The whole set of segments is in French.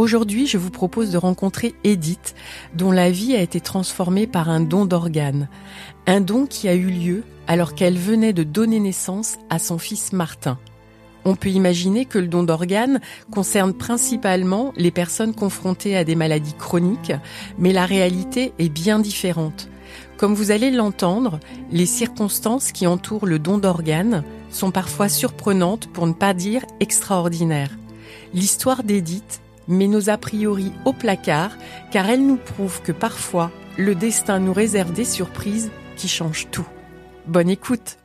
Aujourd'hui, je vous propose de rencontrer Edith, dont la vie a été transformée par un don d'organes. Un don qui a eu lieu alors qu'elle venait de donner naissance à son fils Martin. On peut imaginer que le don d'organes concerne principalement les personnes confrontées à des maladies chroniques, mais la réalité est bien différente. Comme vous allez l'entendre, les circonstances qui entourent le don d'organes sont parfois surprenantes pour ne pas dire extraordinaires. L'histoire d'Edith met nos a priori au placard car elle nous prouve que parfois le destin nous réserve des surprises qui changent tout. Bonne écoute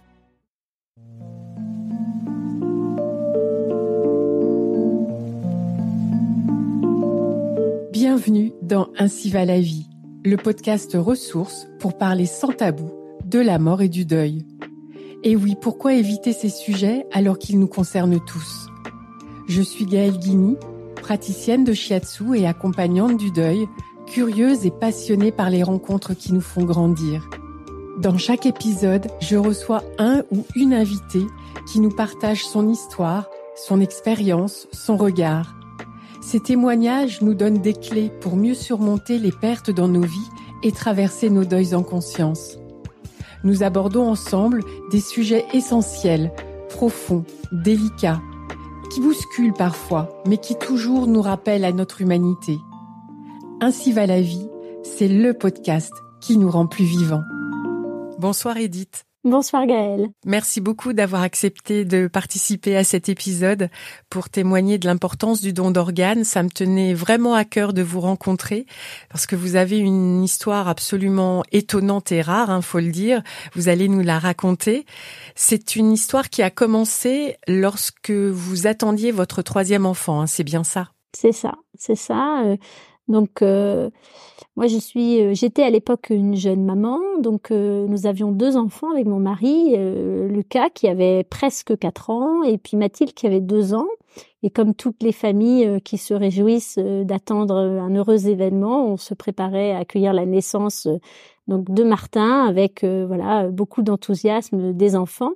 Bienvenue dans Ainsi va la vie, le podcast ressources pour parler sans tabou de la mort et du deuil. Et oui, pourquoi éviter ces sujets alors qu'ils nous concernent tous? Je suis Gaëlle Guigny, praticienne de shiatsu et accompagnante du deuil, curieuse et passionnée par les rencontres qui nous font grandir. Dans chaque épisode, je reçois un ou une invitée qui nous partage son histoire, son expérience, son regard. Ces témoignages nous donnent des clés pour mieux surmonter les pertes dans nos vies et traverser nos deuils en conscience. Nous abordons ensemble des sujets essentiels, profonds, délicats, qui bouscule parfois, mais qui toujours nous rappelle à notre humanité. Ainsi va la vie, c'est le podcast qui nous rend plus vivants. Bonsoir Edith. Bonsoir Gaëlle. Merci beaucoup d'avoir accepté de participer à cet épisode pour témoigner de l'importance du don d'organes. Ça me tenait vraiment à cœur de vous rencontrer parce que vous avez une histoire absolument étonnante et rare, hein, faut le dire. Vous allez nous la raconter. C'est une histoire qui a commencé lorsque vous attendiez votre troisième enfant. Hein, c'est bien ça? C'est ça, c'est ça. Euh, donc euh, moi je suis, euh, j'étais à l'époque une jeune maman, donc euh, nous avions deux enfants avec mon mari, Lucas qui avait presque quatre ans et puis Mathilde qui avait deux ans. Et comme toutes les familles qui se réjouissent d'attendre un heureux événement, on se préparait à accueillir la naissance donc de Martin avec voilà beaucoup d'enthousiasme des enfants.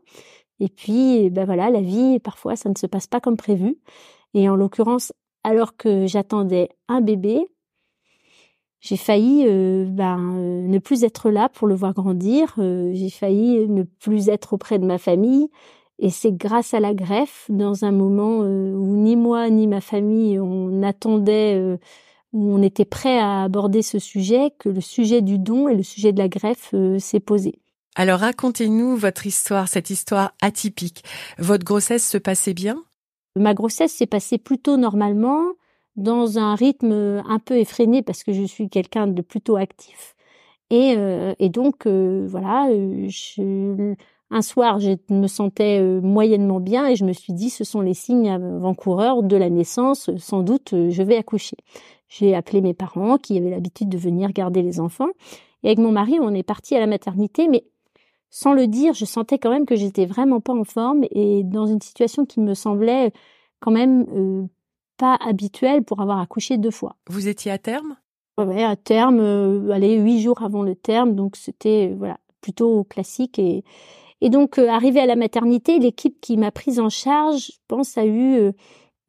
Et puis ben voilà, la vie parfois ça ne se passe pas comme prévu. Et en l'occurrence, alors que j'attendais un bébé, j'ai failli euh, ben, euh, ne plus être là pour le voir grandir, euh, j'ai failli ne plus être auprès de ma famille. Et c'est grâce à la greffe, dans un moment où ni moi ni ma famille on attendait, où on était prêt à aborder ce sujet, que le sujet du don et le sujet de la greffe s'est posé. Alors racontez-nous votre histoire, cette histoire atypique. Votre grossesse se passait bien? Ma grossesse s'est passée plutôt normalement dans un rythme un peu effréné parce que je suis quelqu'un de plutôt actif. Et, euh, et donc, euh, voilà, euh, un soir, je me sentais moyennement bien et je me suis dit, ce sont les signes avant-coureurs de la naissance, sans doute, je vais accoucher. J'ai appelé mes parents qui avaient l'habitude de venir garder les enfants. Et avec mon mari, on est parti à la maternité, mais sans le dire, je sentais quand même que j'étais vraiment pas en forme et dans une situation qui me semblait quand même pas habituel pour avoir accouché deux fois. Vous étiez à terme? Oui, à terme, euh, allez, huit jours avant le terme, donc c'était voilà plutôt classique et et donc euh, arrivé à la maternité, l'équipe qui m'a prise en charge, je pense, a eu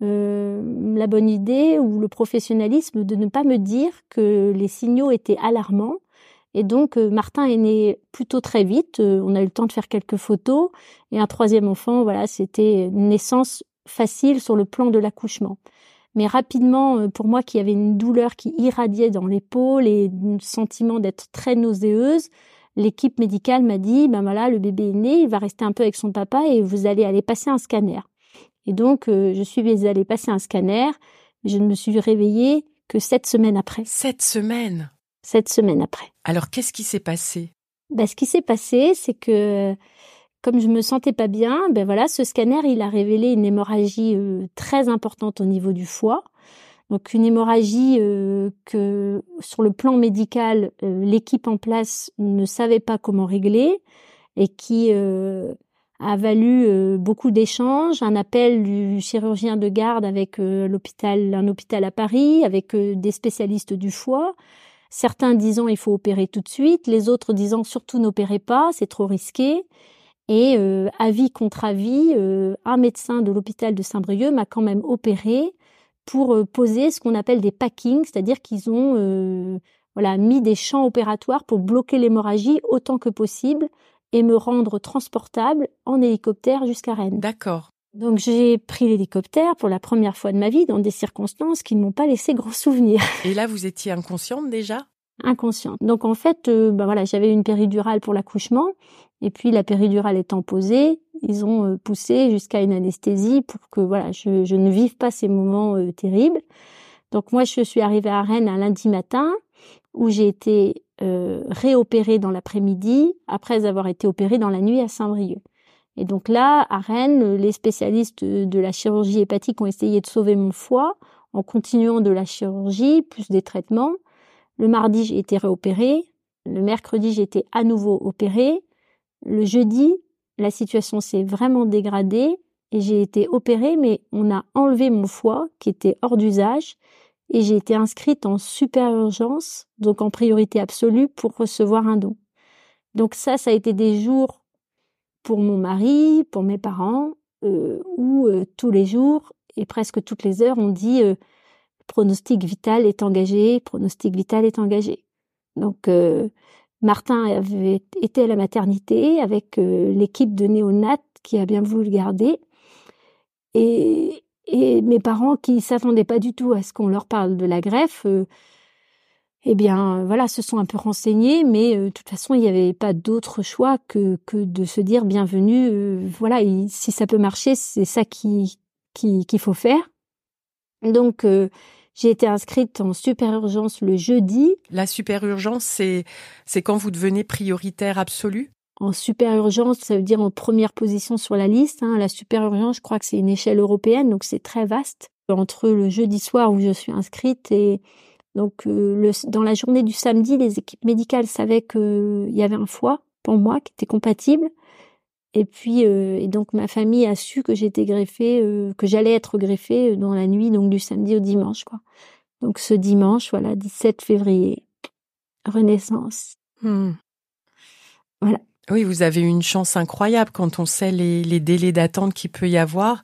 euh, la bonne idée ou le professionnalisme de ne pas me dire que les signaux étaient alarmants. Et donc Martin est né plutôt très vite. on a eu le temps de faire quelques photos et un troisième enfant, voilà, c'était une naissance facile sur le plan de l'accouchement. Mais rapidement, euh, pour moi qui avait une douleur qui irradiait dans l'épaule et un sentiment d'être très nauséeuse, l'équipe médicale m'a dit, ben voilà, le bébé est né, il va rester un peu avec son papa et vous allez aller passer un scanner. Et donc, euh, je suis allée passer un scanner, mais je ne me suis réveillée que sept semaines après. Sept semaines Sept semaines après. Alors, qu'est-ce qui s'est passé? Ben, Ce qui s'est passé, c'est que comme je me sentais pas bien, ben voilà, ce scanner, il a révélé une hémorragie euh, très importante au niveau du foie. Donc une hémorragie euh, que sur le plan médical, euh, l'équipe en place ne savait pas comment régler et qui a valu beaucoup d'échanges, un appel du chirurgien de garde avec l'hôpital, un hôpital à Paris, avec des spécialistes du foie. Certains disant il faut opérer tout de suite, les autres disant surtout n'opérez pas, c'est trop risqué. Et euh, avis contre avis, euh, un médecin de l'hôpital de Saint-Brieuc m'a quand même opéré pour poser ce qu'on appelle des packings, c'est-à-dire qu'ils ont voilà mis des champs opératoires pour bloquer l'hémorragie autant que possible et me rendre transportable en hélicoptère jusqu'à Rennes. D'accord. Donc j'ai pris l'hélicoptère pour la première fois de ma vie dans des circonstances qui ne m'ont pas laissé gros souvenirs. Et là, vous étiez inconsciente déjà? Inconsciente. Donc en fait, euh, bah voilà, j'avais une péridurale pour l'accouchement, et puis la péridurale étant posée, ils ont euh, poussé jusqu'à une anesthésie pour que voilà, je, ne vive pas ces moments euh, terribles. Donc moi, je suis arrivée à Rennes un lundi matin, où j'ai été réopérée dans l'après-midi, après avoir été opérée dans la nuit à Saint-Brieuc. Et donc là, à Rennes, les spécialistes de la chirurgie hépatique ont essayé de sauver mon foie en continuant de la chirurgie, plus des traitements. Le mardi, j'ai été réopérée. Le mercredi, j'ai été à nouveau opérée. Le jeudi, la situation s'est vraiment dégradée et j'ai été opérée, mais on a enlevé mon foie qui était hors d'usage et j'ai été inscrite en super urgence, donc en priorité absolue pour recevoir un don. Donc ça, ça a été des jours pour mon mari, pour mes parents, euh, où euh, tous les jours et presque toutes les heures, on dit euh, pronostic vital est engagé, pronostic vital est engagé. Donc Martin avait été à la maternité avec l'équipe de néonat qui a bien voulu le garder. Et, mes parents qui s'attendaient pas du tout à ce qu'on leur parle de la greffe, eh bien, voilà, se sont un peu renseignés, mais euh, de toute façon, il n'y avait pas d'autre choix que, que de se dire bienvenue. Euh, voilà, si ça peut marcher, c'est ça qui qu'il faut faire. Donc, euh, j'ai été inscrite en super urgence le jeudi. La super urgence, c'est c'est quand vous devenez prioritaire absolue. En super urgence, ça veut dire en première position sur la liste. Hein. La super urgence, je crois que c'est une échelle européenne, donc c'est très vaste. Entre le jeudi soir où je suis inscrite et donc euh, dans la journée du samedi, les équipes médicales savaient qu'il y avait un foie pour moi qui était compatible. Et puis euh, et donc ma famille a su que j'étais greffée, euh, que j'allais être greffée dans la nuit donc du samedi au dimanche quoi. Donc ce dimanche, voilà, 17 février, Renaissance. Hmm. Voilà. Oui, vous avez une chance incroyable quand on sait les, les délais d'attente qu'il peut y avoir.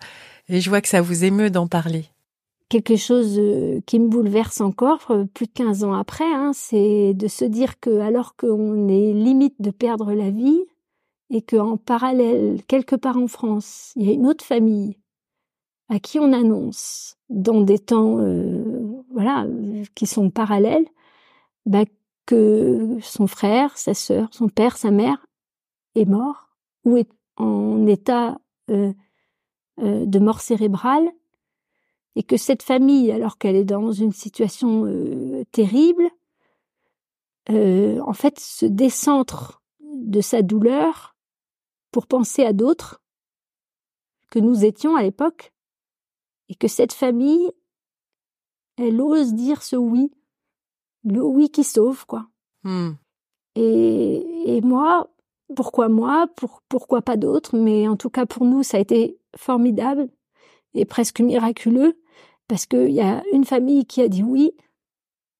Et je vois que ça vous émeut d'en parler quelque chose euh, qui me bouleverse encore euh, plus de 15 ans après, hein, c'est de se dire que alors qu'on est limite de perdre la vie et qu'en parallèle, quelque part en France, il y a une autre famille à qui on annonce dans des temps euh, voilà qui sont parallèles bah, que son frère, sa sœur, son père, sa mère est mort ou est en état de mort cérébrale et que cette famille, alors qu'elle est dans une situation euh, terrible, euh, en fait se décentre de sa douleur pour penser à d'autres que nous étions à l'époque, et que cette famille, elle ose dire ce oui, le oui qui sauve, quoi. Hmm. Et, et, moi, pourquoi moi, pour, pourquoi pas d'autres, mais en tout cas pour nous, ça a été formidable et presque miraculeux parce qu'il y a une famille qui a dit oui,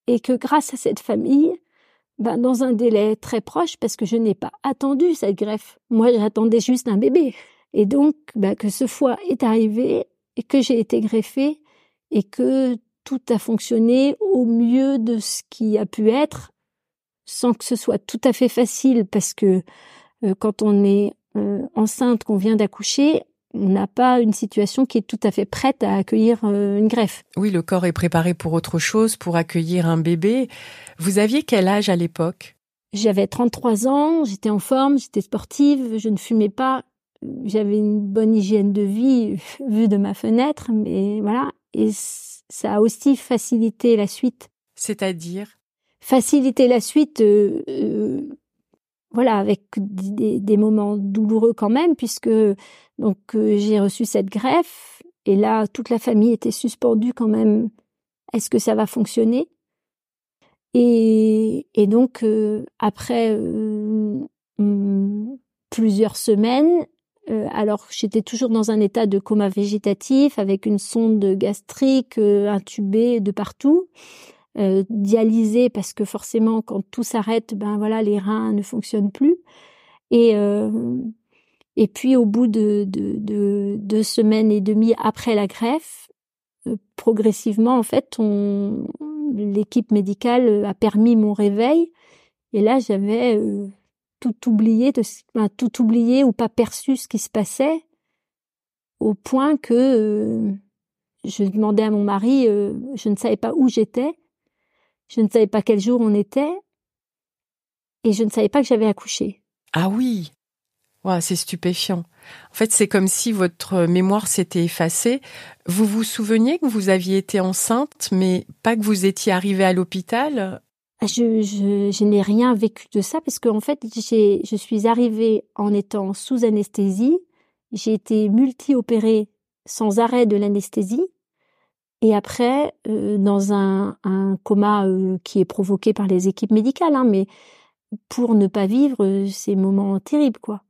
et que grâce à cette famille, ben, dans un délai très proche, parce que je n'ai pas attendu cette greffe, moi j'attendais juste un bébé, et donc ben, que ce foie est arrivé, et que j'ai été greffée, et que tout a fonctionné au mieux de ce qui a pu être, sans que ce soit tout à fait facile, parce que euh, quand on est euh, enceinte, qu'on vient d'accoucher, on n'a pas une situation qui est tout à fait prête à accueillir euh, une greffe. Oui, le corps est préparé pour autre chose, pour accueillir un bébé. Vous aviez quel âge à l'époque? J'avais 33 ans, j'étais en forme, j'étais sportive, je ne fumais pas, j'avais une bonne hygiène de vie vue de ma fenêtre, mais voilà, et ça a aussi facilité la suite. C'est-à-dire? Faciliter la suite, euh, euh, voilà, avec des, moments douloureux quand même, puisque donc euh, j'ai reçu cette greffe et là toute la famille était suspendue quand même. Est-ce que ça va fonctionner? Et, et, donc euh, après euh, mm, plusieurs semaines, alors j'étais toujours dans un état de coma végétatif avec une sonde gastrique intubée de partout. Euh, dialysée parce que forcément quand tout s'arrête ben voilà les reins ne fonctionnent plus et et puis au bout de, deux semaines et demie après la greffe, progressivement, en fait, l'équipe médicale a permis mon réveil. Et là, j'avais tout oublié, de, tout oublié ou pas perçu ce qui se passait, au point que je demandais à mon mari, je ne savais pas où j'étais, je ne savais pas quel jour on était, et je ne savais pas que j'avais accouché. Ah oui, c'est stupéfiant. En fait, c'est comme si votre mémoire s'était effacée. Vous vous souveniez que vous aviez été enceinte, mais pas que vous étiez arrivée à l'hôpital? Ah, Je, je, n'ai rien vécu de ça parce qu'en fait, je suis arrivée en étant sous anesthésie. J'ai été multi-opérée sans arrêt de l'anesthésie. Et après, euh, dans un, coma euh, qui est provoqué par les équipes médicales, hein, mais pour ne pas vivre euh, ces moments terribles, quoi.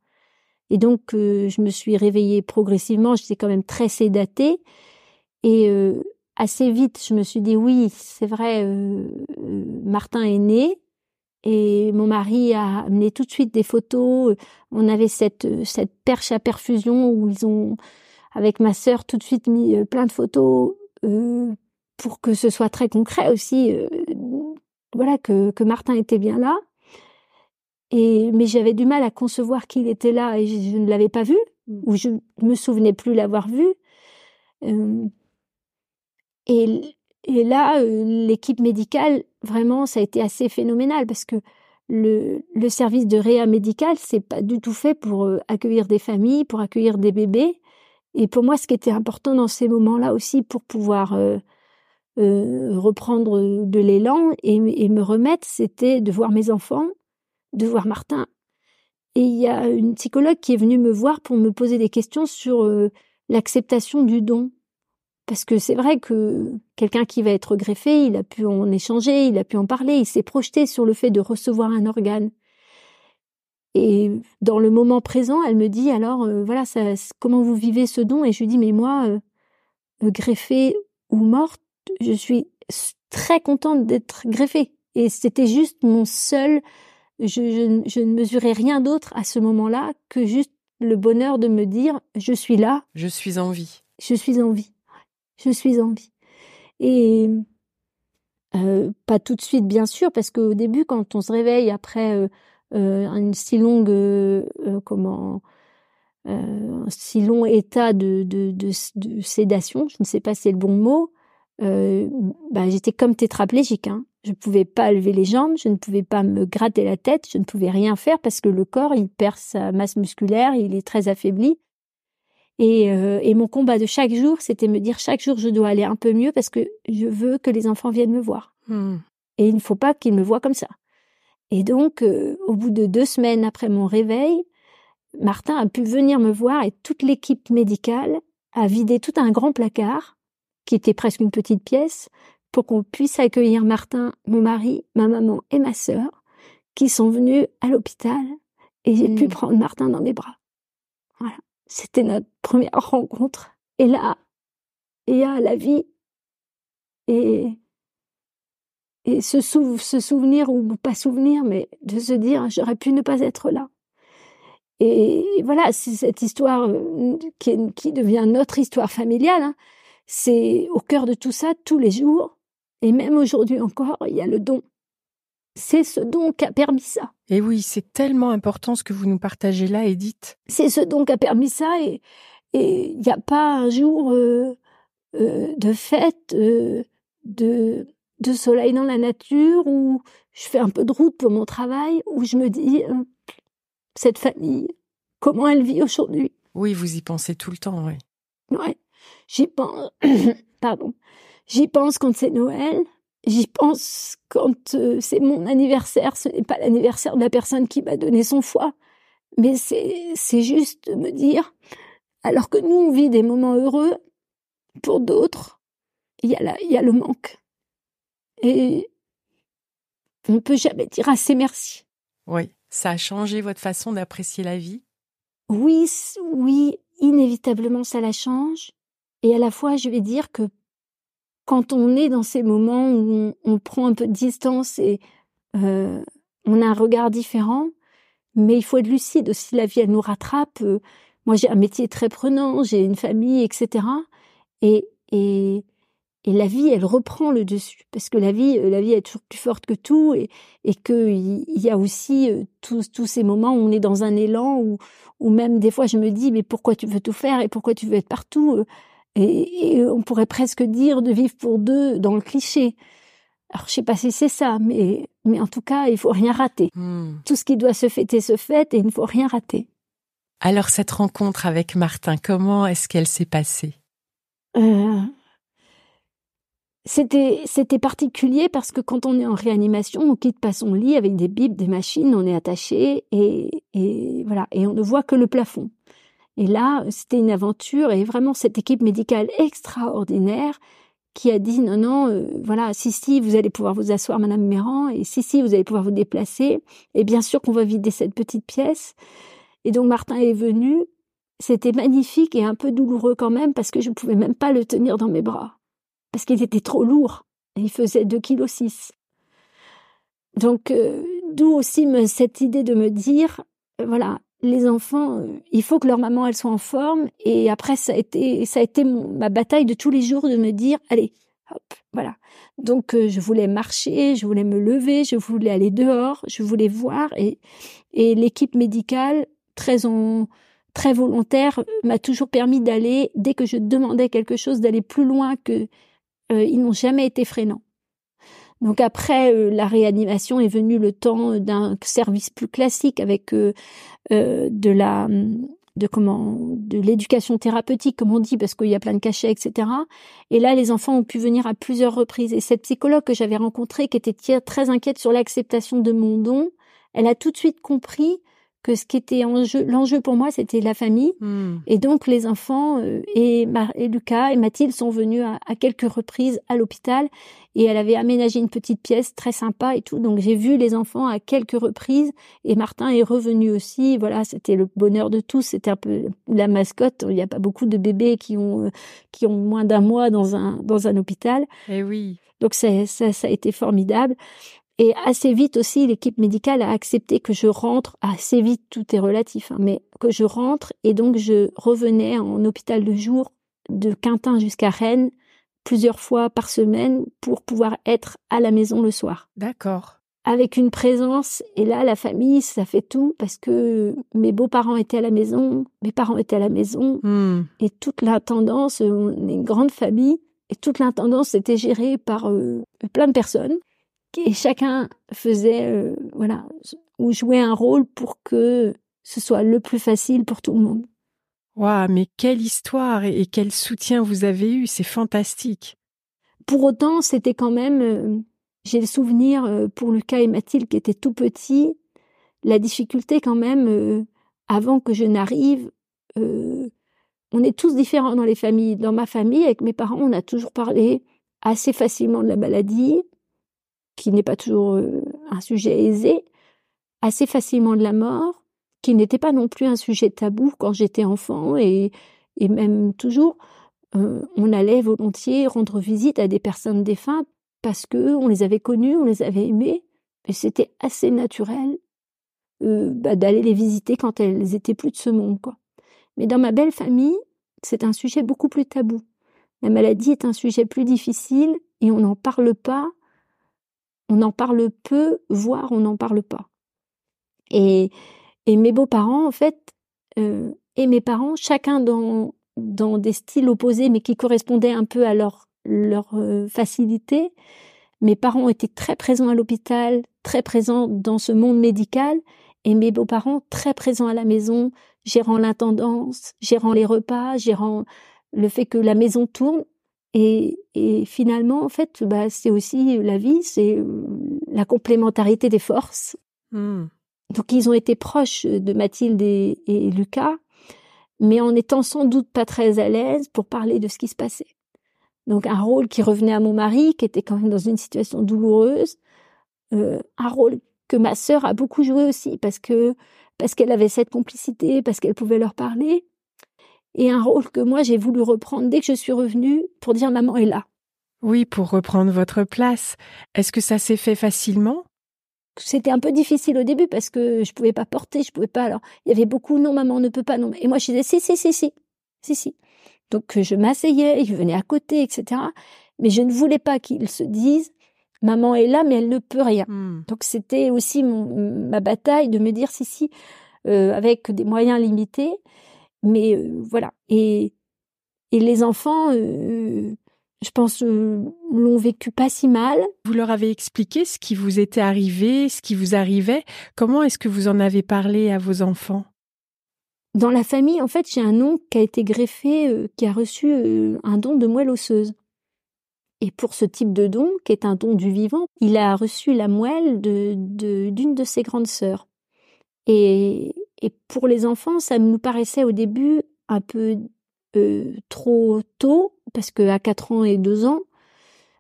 Et donc, je me suis réveillée progressivement. J'étais quand même très sédatée. Et assez vite, je me suis dit, oui, c'est vrai, Martin est né. Et mon mari a amené tout de suite des photos. On avait cette, cette perche à perfusion où ils ont, avec ma sœur, tout de suite mis plein de photos pour que ce soit très concret aussi. voilà, que, que Martin était bien là. Et mais j'avais du mal à concevoir qu'il était là et je, ne l'avais pas vu mmh. ou je me souvenais plus l'avoir vu. Euh, et, et là, euh, l'équipe médicale, vraiment, ça a été assez phénoménal parce que le, le service de réa médical, c'est pas du tout fait pour euh, accueillir des familles, pour accueillir des bébés. Et pour moi, ce qui était important dans ces moments-là aussi, pour pouvoir euh, reprendre de l'élan et, et, me remettre, c'était de voir mes enfants, de voir Martin. Et il y a une psychologue qui est venue me voir pour me poser des questions sur euh, l'acceptation du don. Parce que c'est vrai que quelqu'un qui va être greffé, il a pu en échanger, il a pu en parler, il s'est projeté sur le fait de recevoir un organe. Et dans le moment présent, elle me dit alors euh, voilà ça, comment vous vivez ce don? Et je lui dis mais moi euh, greffée ou morte, je suis très contente d'être greffée. Et c'était juste mon seul je, ne mesurais rien d'autre à ce moment-là que juste le bonheur de me dire je suis là. Je suis en vie. Je suis en vie. Je suis en vie. Et euh, pas tout de suite, bien sûr, parce qu'au début, quand on se réveille après euh, euh une si longue, euh, comment, un si long état de, de, de, sédation, je ne sais pas si c'est le bon mot, bah, j'étais comme tétraplégique. Hein. Je ne pouvais pas lever les jambes, je ne pouvais pas me gratter la tête, je ne pouvais rien faire parce que le corps, il perd sa masse musculaire, il est très affaibli. Et, euh, et mon combat de chaque jour, c'était me dire chaque jour, je dois aller un peu mieux parce que je veux que les enfants viennent me voir. Hmm. Et il ne faut pas qu'ils me voient comme ça. Et donc, euh, au bout de deux semaines après mon réveil, Martin a pu venir me voir et toute l'équipe médicale a vidé tout un grand placard, qui était presque une petite pièce, pour qu'on puisse accueillir Martin, mon mari, ma maman et ma sœur, qui sont venus à l'hôpital et j'ai pu hmm. prendre Martin dans mes bras. Voilà. C'était notre première rencontre. Et là, il y a la vie et, et ce, ce souvenir, ou pas souvenir, mais de se dire, j'aurais pu ne pas être là. Et voilà, c'est cette histoire euh, qui, qui, devient notre histoire familiale. Hein. C'est au cœur de tout ça, tous les jours, et même aujourd'hui encore, il y a le don. C'est ce don qui a permis ça. Et oui, c'est tellement important ce que vous nous partagez là, Edith. C'est ce don qui a permis ça et il n'y a pas un jour euh, euh, de fête, euh, de, de soleil dans la nature où je fais un peu de route pour mon travail, où je me dis, cette famille, comment elle vit aujourd'hui? Oui, vous y pensez tout le temps, oui. Ouais, j'y pense. Pardon. J'y pense quand c'est Noël. J'y pense quand euh, c'est mon anniversaire. Ce n'est pas l'anniversaire de la personne qui m'a donné son foie. Mais c'est, c'est juste me dire, alors que nous, on vit des moments heureux, pour d'autres, il y a la, il y a le manque. Et on ne peut jamais dire assez merci. Oui, ça a changé votre façon d'apprécier la vie? Oui, oui, inévitablement ça la change. Et à la fois, je vais dire que quand on est dans ces moments où on, prend un peu de distance et euh, on a un regard différent, mais il faut être lucide aussi. La vie, elle nous rattrape. moi, j'ai un métier très prenant, j'ai une famille, etc. Et, et, et la vie, elle reprend le dessus parce que la vie, la vie est toujours plus forte que tout et, et que il y a aussi tous, tous ces moments où on est dans un élan où, où même des fois je me dis mais pourquoi tu veux tout faire et pourquoi tu veux être partout et, on pourrait presque dire de vivre pour deux dans le cliché. Alors je sais pas si c'est ça, mais mais en tout cas il faut rien rater. Hmm. Tout ce qui doit se fêter se fête et il ne faut rien rater. Alors cette rencontre avec Martin, comment est-ce qu'elle s'est passée? Euh, C'était particulier parce que quand on est en réanimation, on quitte pas son lit avec des bibles, des machines, on est attaché et, et voilà et on ne voit que le plafond. Et là, c'était une aventure et vraiment cette équipe médicale extraordinaire qui a dit non, non, euh, voilà, si, si, vous allez pouvoir vous asseoir, Madame Méran, et si, si, vous allez pouvoir vous déplacer. Et bien sûr qu'on va vider cette petite pièce. Et donc Martin est venu. C'était magnifique et un peu douloureux quand même parce que je ne pouvais même pas le tenir dans mes bras. Parce qu'il était trop lourd. Il faisait 2,6 kg. Donc, euh, d'où aussi cette idée de me dire, euh, voilà, les enfants, euh, il faut que leur maman elle soit en forme. Et après, ça a été, ça a été ma bataille de tous les jours de me dire, allez, hop, voilà. Donc je voulais marcher, je voulais me lever, je voulais aller dehors, je voulais voir. Et, et l'équipe médicale, très en, très volontaire, m'a toujours permis d'aller, dès que je demandais quelque chose, d'aller plus loin que euh, ils n'ont jamais été freinants. Donc après euh, la réanimation est venu le temps d'un service plus classique avec euh, euh, de la de comment de l'éducation thérapeutique comme on dit parce qu'il y a plein de cachets etc. Et là les enfants ont pu venir à plusieurs reprises et cette psychologue que j'avais rencontrée qui était très inquiète sur l'acceptation de mon don, elle a tout de suite compris que ce qui était en jeu, l'enjeu pour moi, c'était la famille. Hmm. Et donc les enfants euh, et, et, Lucas et Mathilde sont venus à, quelques reprises à l'hôpital et elle avait aménagé une petite pièce très sympa et tout. Donc j'ai vu les enfants à quelques reprises et Martin est revenu aussi. Voilà, c'était le bonheur de tous. C'était un peu la mascotte. Il n'y a pas beaucoup de bébés qui ont euh, qui ont moins d'un mois dans un dans un hôpital. Et eh oui. Donc ça, ça, ça a été formidable. Et assez vite aussi, l'équipe médicale a accepté que je rentre, assez vite, tout est relatif, hein, mais que je rentre et donc je revenais en hôpital de jour de Quintin jusqu'à Rennes plusieurs fois par semaine pour pouvoir être à la maison le soir. D'accord. Avec une présence, et là, la famille, ça fait tout parce que mes beaux-parents étaient à la maison, mes parents étaient à la maison, hmm. et toute l'intendance, on est une grande famille, et toute l'intendance était gérée par euh, plein de personnes et chacun faisait euh, voilà ou jouait un rôle pour que ce soit le plus facile pour tout le monde. Waouh, mais quelle histoire et, quel soutien vous avez eu, c'est fantastique. Pour autant, c'était quand même euh, j'ai le souvenir euh, pour Lucas et Mathilde qui étaient tout petits, la difficulté quand même avant que je n'arrive on est tous différents dans les familles. Dans ma famille, avec mes parents, on a toujours parlé assez facilement de la maladie qui n'est pas toujours euh, un sujet aisé, assez facilement de la mort, qui n'était pas non plus un sujet tabou quand j'étais enfant et, et même toujours. Euh, on allait volontiers rendre visite à des personnes défuntes parce que on les avait connues, on les avait aimées, et c'était assez naturel euh, bah, d'aller les visiter quand elles étaient plus de ce monde. Mais dans ma belle famille, c'est un sujet beaucoup plus tabou. La maladie est un sujet plus difficile et on n'en parle pas on en parle peu, voire on n'en parle pas. Et, et mes beaux-parents, en fait, euh, et mes parents, chacun dans, dans des styles opposés, mais qui correspondaient un peu à leur, leur euh, facilité. Mes parents étaient très présents à l'hôpital, très présents dans ce monde médical, et mes beaux-parents très présents à la maison, gérant l'intendance, gérant les repas, gérant le fait que la maison tourne. Et, et finalement, en fait, bah, c'est aussi la vie, c'est la complémentarité des forces. Hmm. Donc, ils ont été proches de Mathilde et, Lucas, mais en étant sans doute pas très à l'aise pour parler de ce qui se passait. Donc, un rôle qui revenait à mon mari, qui était quand même dans une situation douloureuse, euh, un rôle que ma sœur a beaucoup joué aussi parce que parce qu'elle avait cette complicité, parce qu'elle pouvait leur parler et un rôle que moi j'ai voulu reprendre dès que je suis revenue pour dire maman est là. Oui, pour reprendre votre place. Est-ce que ça s'est fait facilement? C'était un peu difficile au début parce que je pouvais pas porter, je pouvais pas. Alors il y avait beaucoup non maman ne peut pas non. Et moi je disais si si si si si si. Donc je m'asseyais, il venait à côté, etc. Mais je ne voulais pas qu'ils se disent maman est là, mais elle ne peut rien. Hmm. Donc c'était aussi mon, ma bataille de me dire si si euh, avec des moyens limités, mais euh, voilà. Et et les enfants, euh, je pense, euh, l'ont vécu pas si mal. Vous leur avez expliqué ce qui vous était arrivé, ce qui vous arrivait. Comment est-ce que vous en avez parlé à vos enfants? Dans la famille, en fait, j'ai un oncle qui a été greffé, qui a reçu un don de moelle osseuse. Et pour ce type de don, qui est un don du vivant, il a reçu la moelle de de- d'une de, ses grandes sœurs. Et, et pour les enfants, ça nous paraissait au début un peu euh, trop tôt, parce que à 4 ans et 2 ans,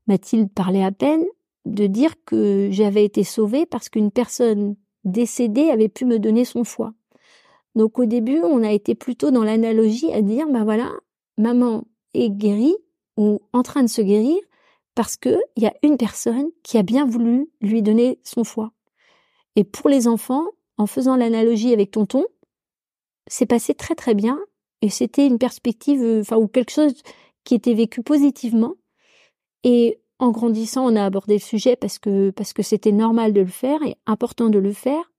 Mathilde parlait à peine, de dire que j'avais été sauvée parce qu'une personne décédée avait pu me donner son foie. Donc au début, on a été plutôt dans l'analogie à dire, bah voilà, maman est guérie ou en train de se guérir parce que il y a une personne qui a bien voulu lui donner son foie. Et pour les enfants, en faisant l'analogie avec tonton, c'est passé très très bien et c'était une perspective, euh, enfin ou quelque chose qui était vécu positivement. Et en grandissant, on a abordé le sujet parce que parce que c'était normal de le faire et important de le faire.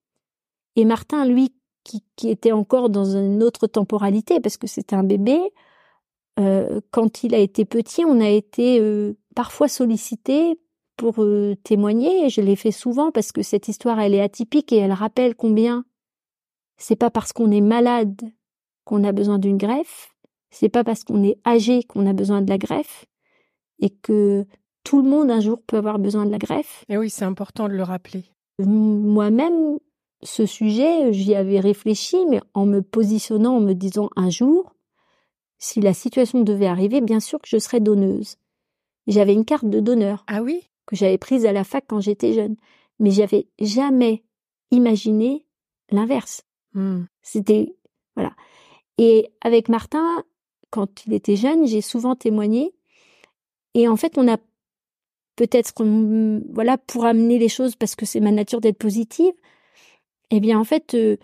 Et Martin, lui, qui, qui était encore dans une autre temporalité parce que c'était un bébé, euh, quand il a été petit, on a été euh, parfois sollicité pour euh, témoigner. Et je l'ai fait souvent parce que cette histoire, elle est atypique et elle rappelle combien c'est pas parce qu'on est malade qu'on a besoin d'une greffe, c'est pas parce qu'on est âgé qu'on a besoin de la greffe, et que tout le monde un jour peut avoir besoin de la greffe. Et oui, c'est important de le rappeler. Moi-même, ce sujet, j'y avais réfléchi, mais en me positionnant, en me disant un jour, si la situation devait arriver, bien sûr que je serais donneuse. J'avais une carte de donneur Ah oui? Que j'avais prise à la fac quand j'étais jeune, mais j'avais jamais imaginé l'inverse. Hmm. C'était voilà. Et avec Martin, quand il était jeune, j'ai souvent témoigné. Et en fait, on a peut-être voilà pour amener les choses parce que c'est ma nature d'être positive. Eh bien, en fait, euh,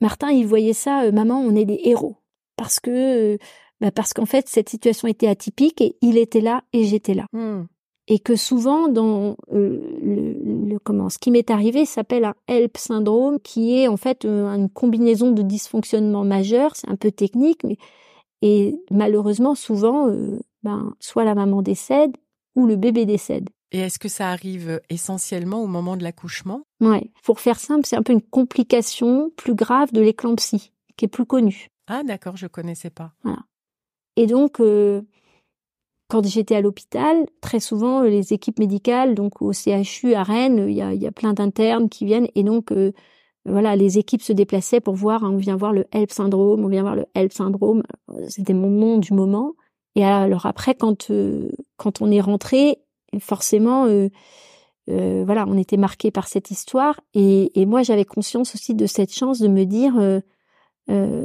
Martin, il voyait ça. euh, Maman, on est des héros parce que euh, bah, parce qu'en fait, cette situation était atypique et il était là et j'étais là Hmm. Et que souvent dans euh, le, le- comment ce qui m'est arrivé s'appelle un HELP syndrome qui est en fait euh, une combinaison de dysfonctionnements majeurs. C'est un peu technique mais et malheureusement souvent euh, ben soit la maman décède ou le bébé décède. Et est-ce que ça arrive essentiellement au moment de l'accouchement? Ouais. Pour faire simple c'est un peu une complication plus grave de l'éclampsie qui est plus connue. Ah d'accord, je connaissais pas. Et donc, euh, quand j'étais à l'hôpital, très souvent, euh, les équipes médicales, donc au CHU à Rennes, il y a, il y a plein d'internes qui viennent et donc, euh, voilà, les équipes se déplaçaient pour voir, hein, on vient voir le HELP syndrome, on vient voir le HELP syndrome. Euh, C'était mon nom du moment. Et alors après, quand euh, quand on est rentré, forcément, euh, euh, voilà, on était marqué par cette histoire. Et, et moi, j'avais conscience aussi de cette chance de me dire, euh,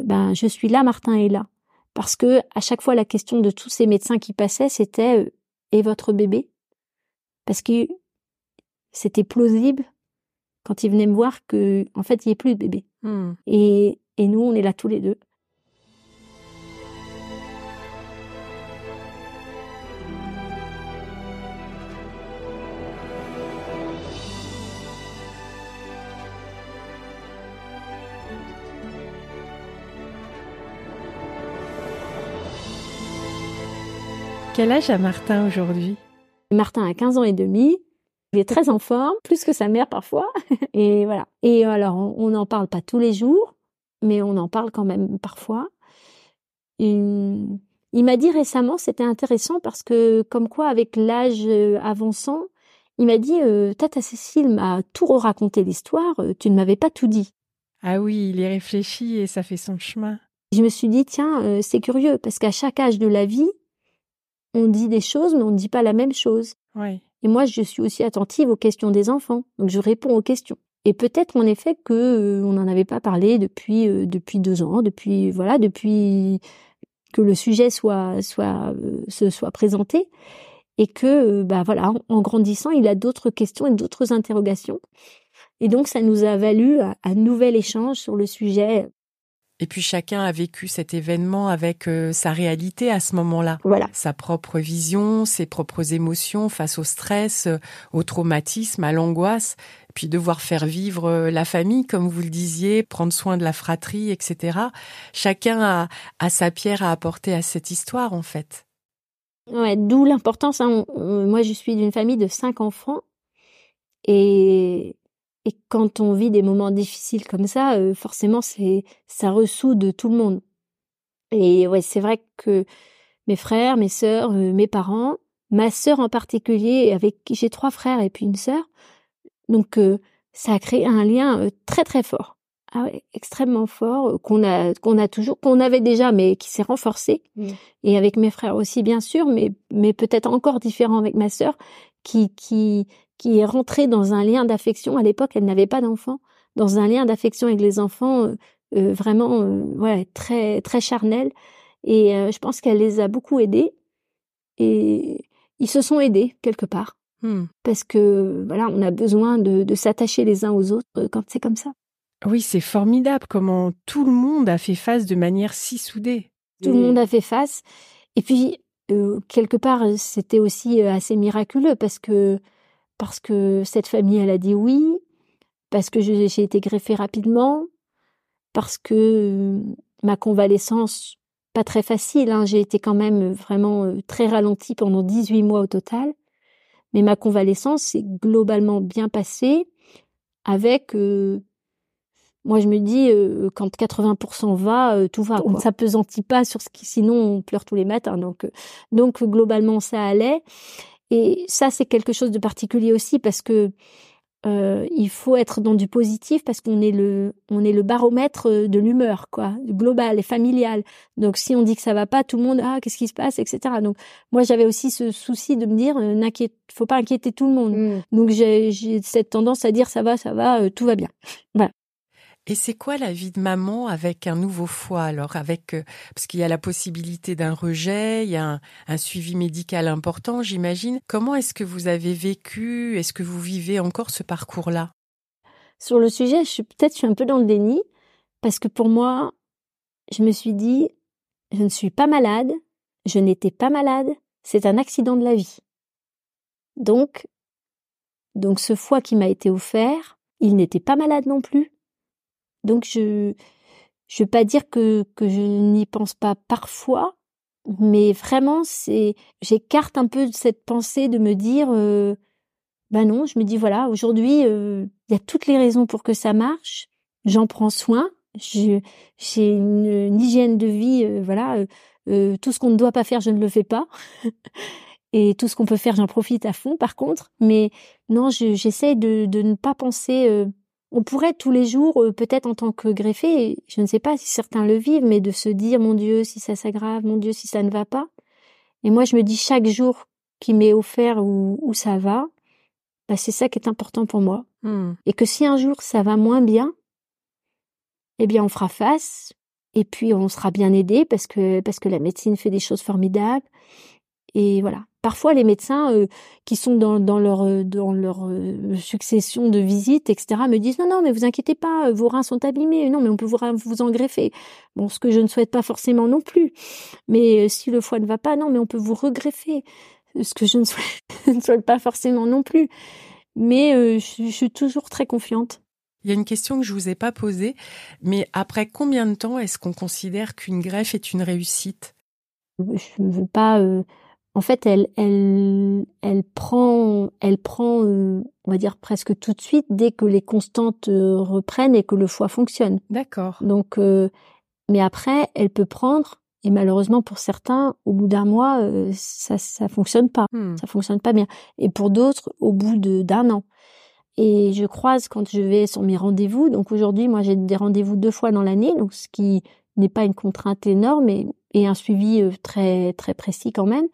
ben, je suis là, Martin est là parce que à chaque fois la question de tous ces médecins qui passaient c'était euh, et votre bébé? Parce que c'était plausible quand ils venaient me voir que en fait il n'y ait plus de bébé. Hmm. et et nous on est là tous les deux Quel âge a Martin aujourd'hui? Martin a 15 ans et demi. Il est très en forme plus que sa mère parfois. Et voilà. Et alors on n'en parle pas tous les jours mais on en parle quand même parfois. Et, il m'a dit récemment, c'était intéressant parce que comme quoi avec l'âge euh, avançant, il m'a dit euh, Tata Cécile m'a tout raconté l'histoire, euh, tu ne m'avais pas tout dit. Ah oui, il y réfléchit et ça fait son chemin. Je me suis dit tiens, euh, c'est curieux parce qu'à chaque âge de la vie, on dit des choses mais on ne dit pas la même chose. Oui. Et moi, je suis aussi attentive aux questions des enfants, donc je réponds aux questions. Et peut-être en effet que euh, on n'en avait pas parlé depuis euh, depuis deux ans, depuis voilà, depuis que le sujet soit soit euh, se soit présenté et que bah voilà, en, en grandissant, il a d'autres questions et d'autres interrogations. Et donc ça nous a valu un, un nouvel échange sur le sujet. Et puis chacun a vécu cet événement avec euh, sa réalité à ce moment-là. Voilà. Sa propre vision, ses propres émotions face au stress, euh, au traumatisme, à l'angoisse. Puis devoir faire vivre euh, la famille, comme vous le disiez, prendre soin de la fratrie, etc. Chacun a, a sa pierre à apporter à cette histoire, en fait. Ouais, d'où l'importance. Hein. Moi, je suis d'une famille de cinq enfants. Et et quand on vit des moments difficiles comme ça, euh, forcément, c'est ça ressoude tout le monde. Et ouais, c'est vrai que mes frères, mes sœurs, euh, mes parents, ma sœur en particulier, avec qui j'ai trois frères et puis une sœur, donc euh, ça a créé un lien très très fort. Ah ouais, extrêmement fort qu'on a qu'on a toujours qu'on avait déjà mais qui s'est renforcé mmh. et avec mes frères aussi bien sûr mais mais peut-être encore différent avec ma sœur qui qui qui est rentrée dans un lien d'affection. À l'époque, elle n'avait pas d'enfants, dans un lien d'affection avec les enfants euh, euh vraiment euh, ouais, très très charnel. Et je pense qu'elle les a beaucoup aidés. Et ils se sont aidés quelque part. Hmm. Parce que voilà, on a besoin de, de s'attacher les uns aux autres quand c'est comme ça. Oui, c'est formidable comment tout le monde a fait face de manière si soudée. Tout le monde a fait face. Et puis, quelque part, c'était aussi assez miraculeux parce que parce que cette famille, elle a dit oui, parce que j'ai été greffée rapidement, parce que euh, ma convalescence, pas très facile, hein, j'ai été quand même vraiment euh, très ralentie pendant 18 mois au total, mais ma convalescence s'est globalement bien passée avec... Euh, moi, je me dis, quand 80% va, tout va. On ne s'apesantit pas sur ce qui, sinon on pleure tous les matins. Donc, donc globalement, ça allait. Et ça, c'est quelque chose de particulier aussi parce que euh, il faut être dans du positif parce qu'on est le on est le baromètre euh, de l'humeur quoi global et familial donc si on dit que ça va pas tout le monde ah qu'est-ce qui se passe etc donc moi j'avais aussi ce souci de me dire euh, n'inquiète faut pas inquiéter tout le monde. Mmh. donc j'ai cette tendance à dire ça va ça va euh, tout va bien. Voilà et c'est quoi la vie de maman avec un nouveau foie alors avec euh, parce qu'il y a la possibilité d'un rejet, il y a un, suivi médical important, j'imagine. Comment est-ce que vous avez vécu Est-ce que vous vivez encore ce parcours-là? Sur le sujet, je suis peut-être un peu dans le déni parce que pour moi, je me suis dit je ne suis pas malade, je n'étais pas malade, c'est un accident de la vie. Donc donc ce foie qui m'a été offert, il n'était pas malade non plus donc je je veux pas dire que que je n'y pense pas parfois, mais vraiment c'est j'écarte un peu cette pensée de me dire euh, ben non, je me dis voilà, aujourd'hui euh, il y a toutes les raisons pour que ça marche, j'en prends soin, j'ai une, hygiène de vie euh, voilà, euh, tout ce qu'on ne doit pas faire, je ne le fais pas. Et tout ce qu'on peut faire, j'en profite à fond, par contre. Mais non, j'essaie de, de ne pas penser on pourrait tous les jours, euh, peut-être en tant que greffé, je ne sais pas si certains le vivent, mais de se dire, mon Dieu, si ça s'aggrave, mon Dieu, si ça ne va pas. Et moi, je me dis chaque jour qui m'est offert où, ça va, bah, c'est ça qui est important pour moi. Hmm. Et que si un jour ça va moins bien, eh bien, on fera face, et puis on sera bien aidé parce que, parce que la médecine fait des choses formidables. Et voilà. Parfois, les médecins euh, qui sont dans, dans leur euh, dans leur euh, succession de visites, etc., me disent non, non, mais vous inquiétez pas, vos reins sont abîmés. Non, mais on peut vous, vous en greffer. Bon, ce que je ne souhaite pas forcément non plus. Mais si le foie ne va pas, non, mais on peut vous regreffer. Ce que je ne souhaite, ne souhaite pas forcément non plus. Mais je, je suis toujours très confiante. Il y a une question que je vous ai pas posée, mais après combien de temps est-ce qu'on considère qu'une greffe est une réussite? Je ne veux pas en fait, elle, elle, elle prend, elle prend, euh, on va dire presque tout de suite dès que les constantes euh, reprennent et que le foie fonctionne. D'accord. Donc, euh, mais après, elle peut prendre. Et malheureusement pour certains, au bout d'un mois, ça, ça fonctionne pas. Hmm. Ça fonctionne pas bien. Et pour d'autres, au bout de d'un an. Et je croise quand je vais sur mes rendez-vous. Donc aujourd'hui, moi, j'ai des rendez-vous deux fois dans l'année, donc ce qui n'est pas une contrainte énorme et, et un suivi euh, très très précis quand même.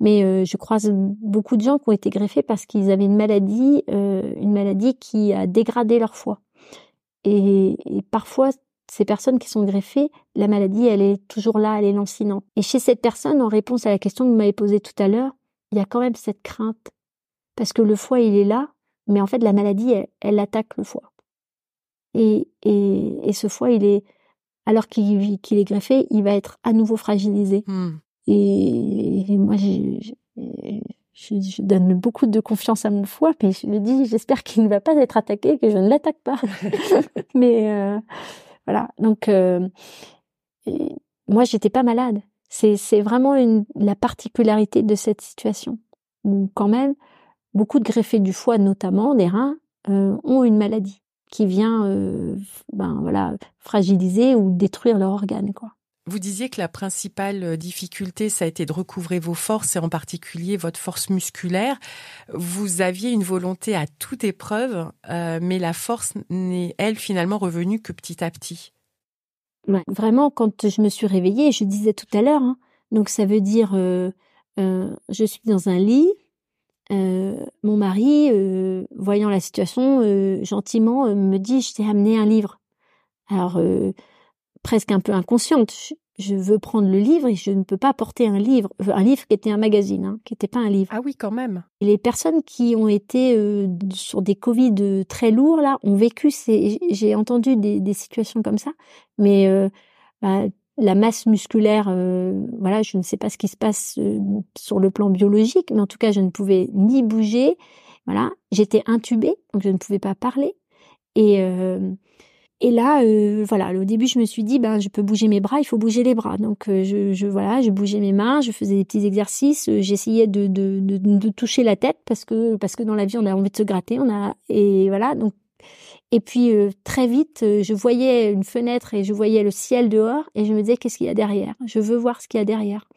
Mais euh, je croise beaucoup de gens qui ont été greffés parce qu'ils avaient une maladie, euh, une maladie qui a dégradé leur foie. Et, parfois, ces personnes qui sont greffées, la maladie, elle est toujours là, elle est lancinante. Et chez cette personne, en réponse à la question que vous m'avez posée tout à l'heure, il y a quand même cette crainte. Parce que le foie, il est là, mais en fait, la maladie, elle, elle attaque le foie. Et, et, et ce foie, il est alors qu'il est greffé, il va être à nouveau fragilisé. Hmm. Et, moi, je, je, donne beaucoup de confiance à mon foie, mais je me dis, j'espère qu'il ne va pas être attaqué, que je ne l'attaque pas. mais euh, voilà, donc euh, moi, j'étais pas malade. C'est vraiment une, la particularité de cette situation. Où quand même, beaucoup de greffés du foie, notamment des reins, euh, ont une maladie qui vient, euh, ben voilà, fragiliser ou détruire leur organe, quoi. Vous disiez que la principale euh, difficulté, ça a été de recouvrer vos forces et en particulier votre force musculaire. Vous aviez une volonté à toute épreuve, euh, mais la force n'est, elle, finalement revenue que petit à petit. Ouais, vraiment, quand je me suis réveillée, je disais tout à l'heure, hein, donc ça veut dire, euh, je suis dans un lit, mon mari, voyant la situation, gentiment me dit, je t'ai amené un livre. Alors, presque un peu inconsciente. Je veux prendre le livre et je ne peux pas porter un livre, un livre qui était un magazine, hein, qui n'était pas un livre. Ah oui, quand même. Et les personnes qui ont été euh, sur des Covid euh, très lourds là ont vécu. J'ai entendu des, situations comme ça, mais euh, bah, la masse musculaire, voilà, je ne sais pas ce qui se passe sur le plan biologique, mais en tout cas, je ne pouvais ni bouger. Voilà, j'étais intubée, donc je ne pouvais pas parler. Et et là, euh, voilà, au début, je me suis dit, ben, je peux bouger mes bras, il faut bouger les bras. Donc, euh, je, je, voilà, je bougeais mes mains, je faisais des petits exercices, euh, j'essayais de, de, de, de, toucher la tête parce que parce que dans la vie, on a envie de se gratter, on a et voilà. Donc, et puis très vite, je voyais une fenêtre et je voyais le ciel dehors et je me disais, qu'est-ce qu'il y a derrière? Je veux voir ce qu'il y a derrière.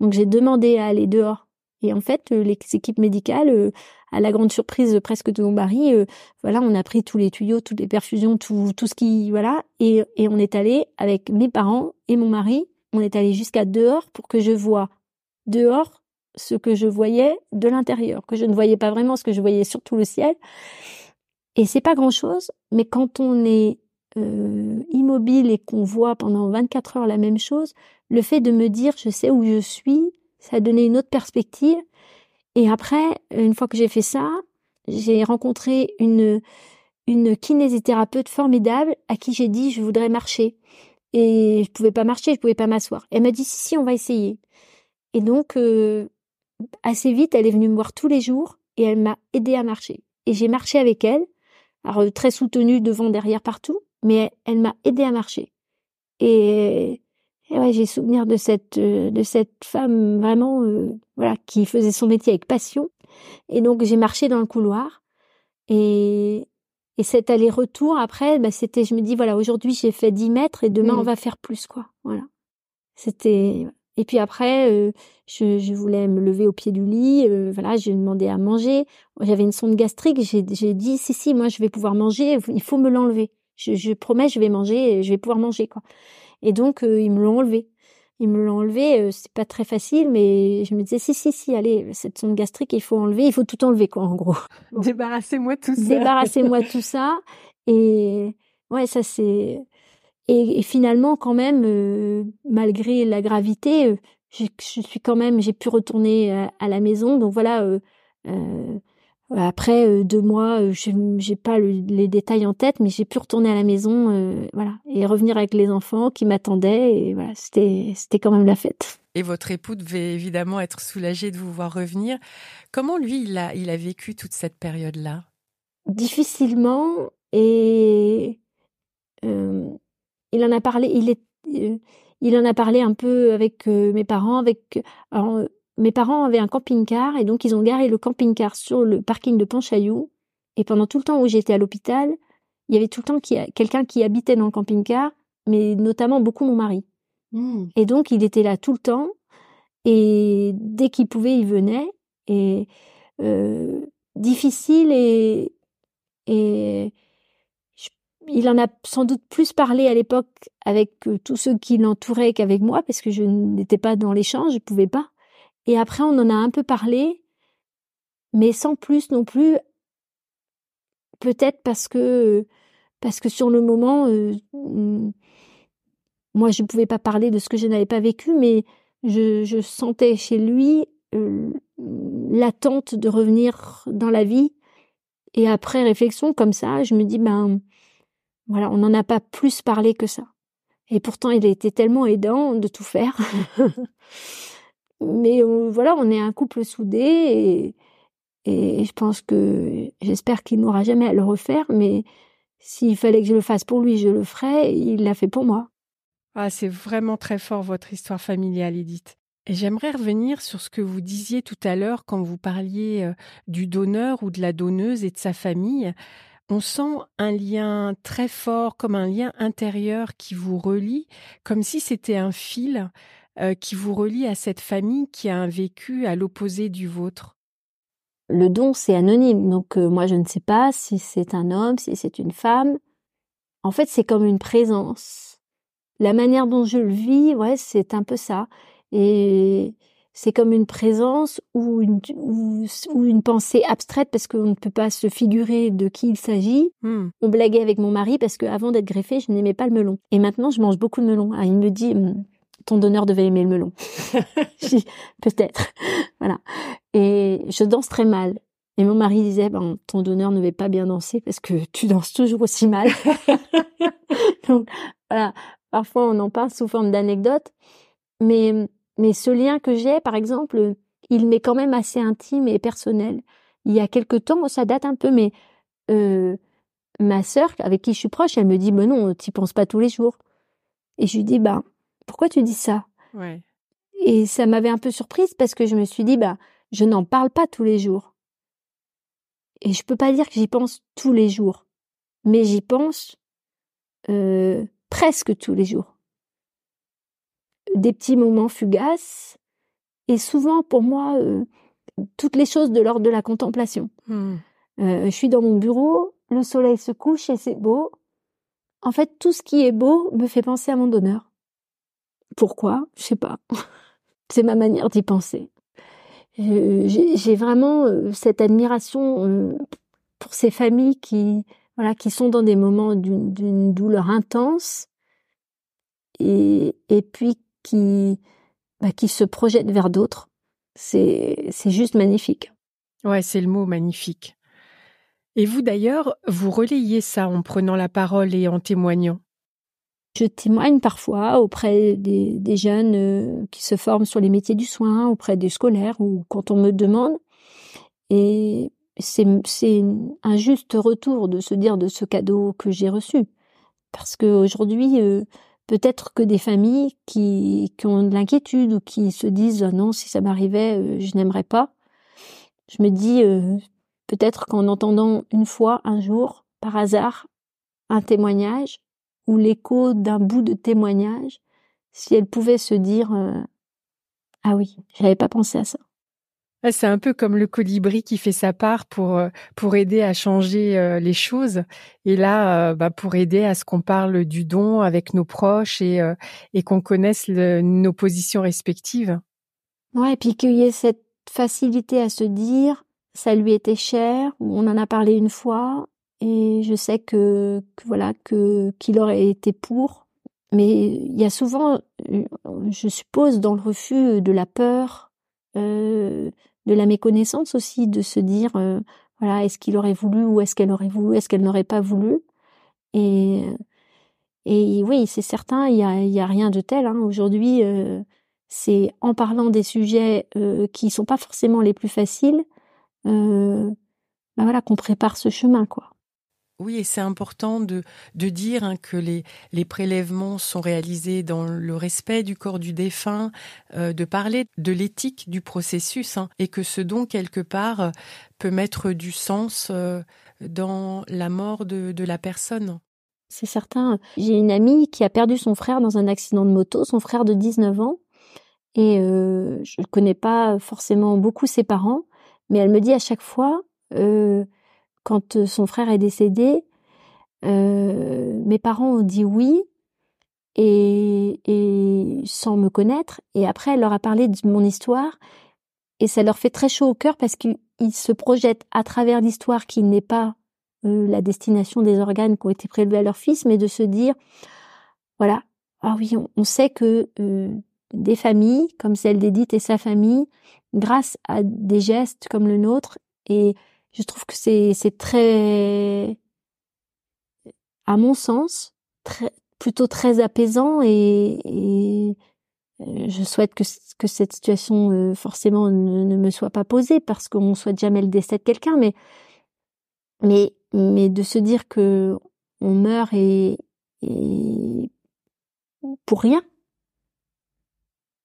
Donc, j'ai demandé à aller dehors. Et en fait, les équipes médicales à la grande surprise presque de mon mari, euh, voilà, on a pris tous les tuyaux, toutes les perfusions, tout, tout ce qui, voilà, et, et on est allé avec mes parents et mon mari, on est allé jusqu'à dehors pour que je vois dehors ce que je voyais de l'intérieur, que je ne voyais pas vraiment ce que je voyais surtout le ciel. Et c'est pas grand chose, mais quand on est euh, immobile et qu'on voit pendant 24 heures la même chose, le fait de me dire je sais où je suis, ça a donné une autre perspective et après, une fois que j'ai fait ça, j'ai rencontré une, une kinésithérapeute formidable à qui j'ai dit je voudrais marcher. Et je pouvais pas marcher, je pouvais pas m'asseoir. Elle m'a dit si, si, on va essayer. Et donc, euh, assez vite, elle est venue me voir tous les jours et elle m'a aidé à marcher. Et j'ai marché avec elle, alors euh, très soutenue devant, derrière, partout, mais elle, m'a aidé à marcher. Et et ouais, j'ai souvenir de cette euh, de cette femme vraiment euh, voilà qui faisait son métier avec passion. Et donc j'ai marché dans le couloir et et cet aller-retour après, bah, c'était je me dis voilà aujourd'hui j'ai fait 10 mètres et demain on mmh. va faire plus quoi. Voilà. C'était et puis après euh, je, je voulais me lever au pied du lit. voilà, j'ai demandé à manger. J'avais une sonde gastrique. J'ai dit si si moi je vais pouvoir manger. Il faut me l'enlever. Je, je promets je vais manger. Je vais pouvoir manger quoi. Et donc, euh, ils me l'ont enlevé. Ils me l'ont enlevé, euh, c'est pas très facile, mais je me disais, si, si, si, allez, cette sonde gastrique, il faut enlever, il faut tout enlever, quoi, en gros. Débarrassez-moi tout ça. Débarrassez-moi tout ça. Et ouais, ça c'est. Et, finalement, quand même, euh, malgré la gravité, je, suis quand même, j'ai pu retourner à, la maison. Donc voilà, après euh, deux mois, euh, j'ai pas les détails en tête, mais j'ai pu retourner à la maison, euh, voilà, et revenir avec les enfants qui m'attendaient, et voilà, c'était c'était quand même la fête. Et votre époux devait évidemment être soulagé de vous voir revenir. Comment lui, il a il a vécu toute cette période-là? Difficilement, et il en a parlé. Il est il en a parlé un peu avec mes parents, avec mes parents avaient un camping-car et donc ils ont garé le camping-car sur le parking de Panchaillou. Et pendant tout le temps où j'étais à l'hôpital, il y avait tout le temps quelqu'un qui habitait dans le camping-car, mais notamment beaucoup mon mari. Hmm. Et donc il était là tout le temps. Et dès qu'il pouvait, il venait. Et euh, difficile et, et il en a sans doute plus parlé à l'époque avec euh, tous ceux qui l'entouraient qu'avec moi, parce que je n'étais pas dans l'échange, je pouvais pas. Et après, on en a un peu parlé, mais sans plus non plus. Peut-être parce que parce que sur le moment, euh, moi, je ne pouvais pas parler de ce que je n'avais pas vécu, mais je, je sentais chez lui euh, l'attente de revenir dans la vie. Et après réflexion comme ça, je me dis ben on n'en a pas plus parlé que ça. Et pourtant, il a été tellement aidant de tout faire. Mais voilà, on est un couple soudé et, et je pense que j'espère qu'il n'aura jamais à le refaire. Mais s'il fallait que je le fasse pour lui, je le ferais. Il l'a fait pour moi. Ah, c'est vraiment très fort votre histoire familiale, Edith. Et j'aimerais revenir sur ce que vous disiez tout à l'heure quand vous parliez euh, du donneur ou de la donneuse et de sa famille. On sent un lien très fort, comme un lien intérieur qui vous relie, comme si c'était un fil euh, qui vous relie à cette famille qui a un vécu à l'opposé du vôtre. Le don, c'est anonyme, donc euh, moi je ne sais pas si c'est un homme, si c'est une femme. En fait, c'est comme une présence. La manière dont je le vis, ouais, c'est un peu ça. Et c'est comme une présence ou une, ou, une pensée abstraite parce qu'on ne peut pas se figurer de qui il s'agit. Hmm. On blaguait avec mon mari parce qu'avant d'être greffé, je n'aimais pas le melon. Et maintenant, je mange beaucoup de melon. Ah, il me dit, hmm, ton donneur devait aimer le melon. Peut-être. voilà. Et je danse très mal. Et mon mari disait, ben, ton donneur ne va pas bien danser parce que tu danses toujours aussi mal. Donc, voilà. Parfois, on en parle sous forme d'anecdote. Mais mais ce lien que j'ai, par exemple, il m'est quand même assez intime et personnel. Il y a quelque temps, ça date un peu, mais euh, ma sœur, avec qui je suis proche, elle me dit, mais non, tu penses pas tous les jours. Et je lui dis, bah, pourquoi tu dis ça? Ouais. Et ça m'avait un peu surprise parce que je me suis dit, bah, je n'en parle pas tous les jours. Et je peux pas dire que j'y pense tous les jours, mais j'y pense euh, presque tous les jours des petits moments fugaces et souvent pour moi euh, toutes les choses de l'ordre de la contemplation. Hmm. Euh, je suis dans mon bureau, le soleil se couche et c'est beau. En fait, tout ce qui est beau me fait penser à mon donneur. Pourquoi? Je sais pas. c'est ma manière d'y penser. J'ai vraiment euh, cette admiration pour ces familles qui, voilà, qui sont dans des moments d'une douleur intense et, et puis qui, bah, qui se projette vers d'autres. C'est, c'est juste magnifique. Ouais, c'est le mot magnifique. Et vous d'ailleurs, vous relayez ça en prenant la parole et en témoignant? Je témoigne parfois auprès des, des jeunes euh, qui se forment sur les métiers du soin, auprès des scolaires ou quand on me demande. Et c'est, c'est un juste retour de se dire de ce cadeau que j'ai reçu. Parce qu'aujourd'hui, euh, peut-être que des familles qui, ont de l'inquiétude ou qui se disent ah non si ça m'arrivait euh, je n'aimerais pas. Je me dis euh, peut-être qu'en entendant une fois un jour par hasard un témoignage ou l'écho d'un bout de témoignage si elle pouvait se dire euh, ah oui j'avais pas pensé à ça c'est un peu comme le colibri qui fait sa part pour euh, pour aider à changer euh, les choses. Et là, euh, bah, pour aider à ce qu'on parle du don avec nos proches et et qu'on connaisse nos positions respectives. Ouais, et puis qu'il y ait cette facilité à se dire, ça lui était cher, on en a parlé une fois, et je sais que, voilà que qu'il aurait été pour. Mais il y a souvent, je suppose, dans le refus de la peur. De la méconnaissance aussi, de se dire, euh, voilà, est-ce qu'il aurait voulu ou est-ce qu'elle aurait voulu, est-ce qu'elle n'aurait pas voulu? Et et oui, c'est certain, il y a, y a rien de tel. Hein. Aujourd'hui, euh, c'est en parlant des sujets euh, qui sont pas forcément les plus faciles, euh, ben voilà, qu'on prépare ce chemin, quoi. Oui, et c'est important de, de dire hein, que les, les prélèvements sont réalisés dans le respect du corps du défunt, euh, de parler de l'éthique du processus, hein, et que ce don, quelque part, euh, peut mettre du sens euh, dans la mort de, de la personne. C'est certain. J'ai une amie qui a perdu son frère dans un accident de moto, son frère de 19 ans, et je ne connais pas forcément beaucoup ses parents, mais elle me dit à chaque fois quand euh, son frère est décédé, euh, mes parents ont dit oui et, sans me connaître. Et après, elle leur a parlé de mon histoire et ça leur fait très chaud au cœur parce qu'ils se projettent à travers l'histoire qui n'est pas euh, la destination des organes qui ont été prélevés à leur fils, mais de se dire, voilà, ah oui, on, sait que des familles comme celle d'Edith et sa famille, grâce à des gestes comme le nôtre et je trouve que c'est c'est très à mon sens très plutôt très apaisant et, et je souhaite que, que cette situation forcément ne, me soit pas posée parce qu'on souhaite jamais le décès de quelqu'un, mais mais mais de se dire que on meurt et, et pour rien,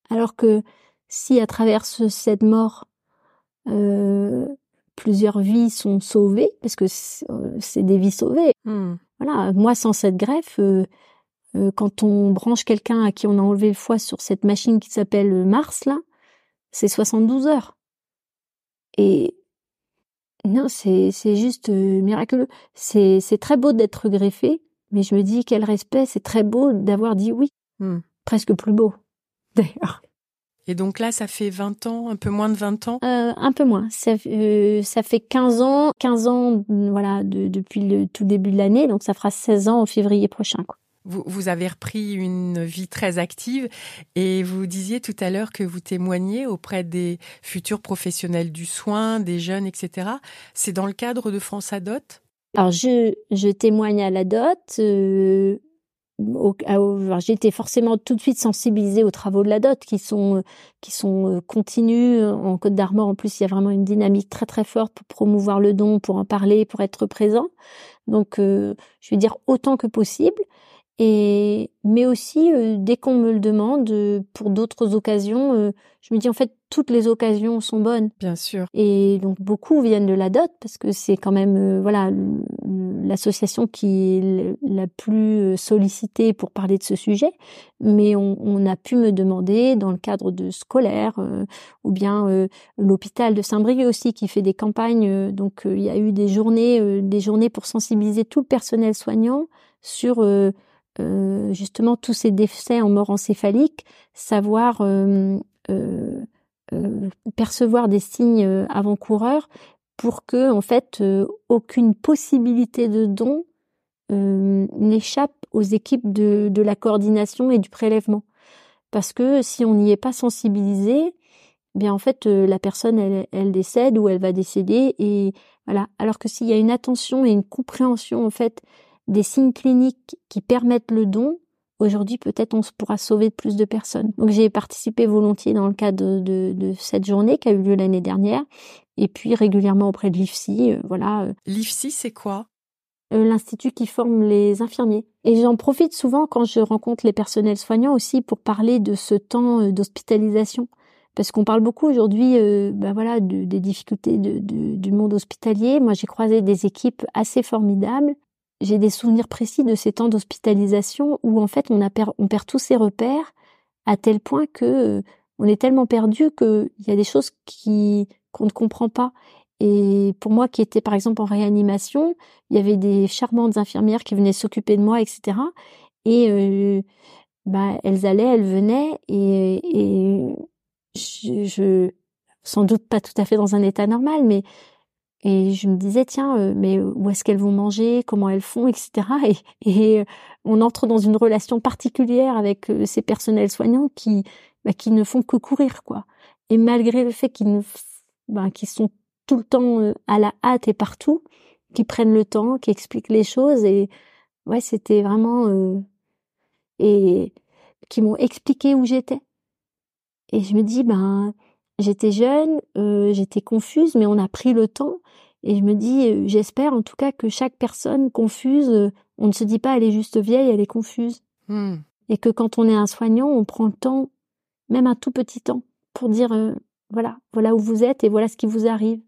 alors que si à travers cette mort euh, plusieurs vies sont sauvées, parce que c'est des vies sauvées. Hmm. Voilà, moi sans cette greffe, euh, euh, quand on branche quelqu'un à qui on a enlevé le foie sur cette machine qui s'appelle Mars là, c'est 72 heures. Et non, c'est c'est juste miraculeux. C'est c'est très beau d'être greffé, mais je me dis quel respect, c'est très beau d'avoir dit oui. Hmm. Presque plus beau, d'ailleurs. Et donc là, ça fait 20 ans, un peu moins de 20 ans? Euh, Un peu moins. Ça, euh, ça fait 15 ans, 15 ans, voilà, depuis le tout début de l'année. Donc ça fera 16 ans en février prochain. Quoi. Vous, vous, avez repris une vie très active et vous disiez tout à l'heure que vous témoignez auprès des futurs professionnels du soin, des jeunes, etc. C'est dans le cadre de France Adot alors je, je témoigne à la dot, euh, été forcément tout de suite sensibilisée aux travaux de la dot qui sont qui sont euh, continus en Côte d'Armor. En plus, il y a vraiment une dynamique très très forte pour promouvoir le don, pour en parler, pour être présent. Donc, euh, je vais dire autant que possible. Et mais aussi euh, dès qu'on me le demande pour d'autres occasions, je me dis en fait toutes les occasions sont bonnes. Bien sûr. Et donc beaucoup viennent de la dot parce que c'est quand même euh, voilà l'association qui est la plus euh, sollicitée pour parler de ce sujet. Mais on, on a pu me demander dans le cadre de scolaire euh, ou bien l'hôpital de Saint-Brieuc aussi qui fait des campagnes. donc il y a eu des journées des journées pour sensibiliser tout le personnel soignant sur justement tous ces décès en mort encéphalique, savoir euh, percevoir des signes euh, avant-coureurs pour que en fait euh, aucune possibilité de don n'échappe aux équipes de, de, la coordination et du prélèvement. Parce que si on n'y est pas sensibilisé, eh bien en fait la personne elle, elle, décède ou elle va décéder et voilà. Alors que s'il y a une attention et une compréhension en fait des signes cliniques qui permettent le don, Aujourd'hui, peut-être on pourra sauver plus de personnes. Donc j'ai participé volontiers dans le cadre de, cette journée qui a eu lieu l'année dernière, et puis régulièrement auprès de l'IFSI. Euh, voilà. Euh. L'IFSI, c'est quoi? Euh, L'institut qui forme les infirmiers. Et j'en profite souvent quand je rencontre les personnels soignants aussi pour parler de ce temps d'hospitalisation. Parce qu'on parle beaucoup aujourd'hui, ben voilà, des difficultés du monde hospitalier. Moi, j'ai croisé des équipes assez formidables j'ai des souvenirs précis de ces temps d'hospitalisation où en fait on, on perd tous ses repères à tel point que euh, on est tellement perdu qu'il y a des choses qui qu'on ne comprend pas. Et pour moi qui était par exemple en réanimation, il y avait des charmantes infirmières qui venaient s'occuper de moi, etc. Et euh, bah, elles allaient, elles venaient et, je, sans doute pas tout à fait dans un état normal, mais et je me disais, tiens, euh, mais où est-ce qu'elles vont manger, comment elles font, etc. Et, euh, on entre dans une relation particulière avec euh, ces personnels soignants qui, bah, qui ne font que courir, quoi. Et malgré le fait qu'ils bah, sont tout le temps à la hâte et partout, qui prennent le temps, qui expliquent les choses, et ouais, c'était vraiment et qui m'ont expliqué où j'étais. Et je me dis, ben J'étais jeune, euh, j'étais confuse, mais on a pris le temps. Et je me dis, euh, j'espère en tout cas que chaque personne confuse, euh, on ne se dit pas elle est juste vieille, elle est confuse. Hmm. Et que quand on est un soignant, on prend le temps, même un tout petit temps, pour dire, voilà, voilà où vous êtes et voilà ce qui vous arrive.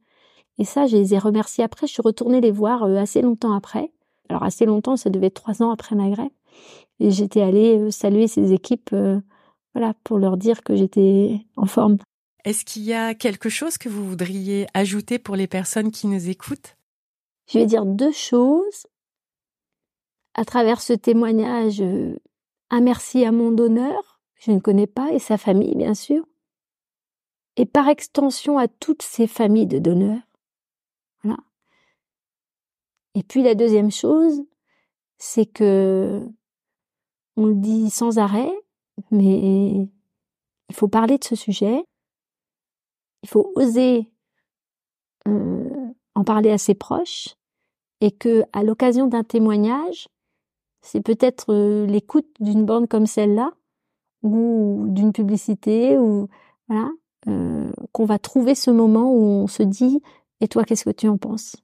Et ça, je les ai remerciés après. Je suis retournée les voir assez longtemps après. Alors assez longtemps, ça devait être trois ans après ma grève. Et j'étais allée saluer ces équipes, voilà, pour leur dire que j'étais en forme. Est-ce qu'il y a quelque chose que vous voudriez ajouter pour les personnes qui nous écoutent? Je vais dire deux choses. À travers ce témoignage, euh, un merci à mon donneur, je ne connais pas, et sa famille, bien sûr. Et par extension à toutes ces familles de donneurs. Voilà. Et puis la deuxième chose, c'est que on le dit sans arrêt, mais il faut parler de ce sujet il faut oser euh, en parler à ses proches et que à l'occasion d'un témoignage, c'est peut-être euh, l'écoute d'une bande comme celle-là ou d'une publicité ou voilà euh, qu'on va trouver ce moment où on se dit et toi qu'est-ce que tu en penses?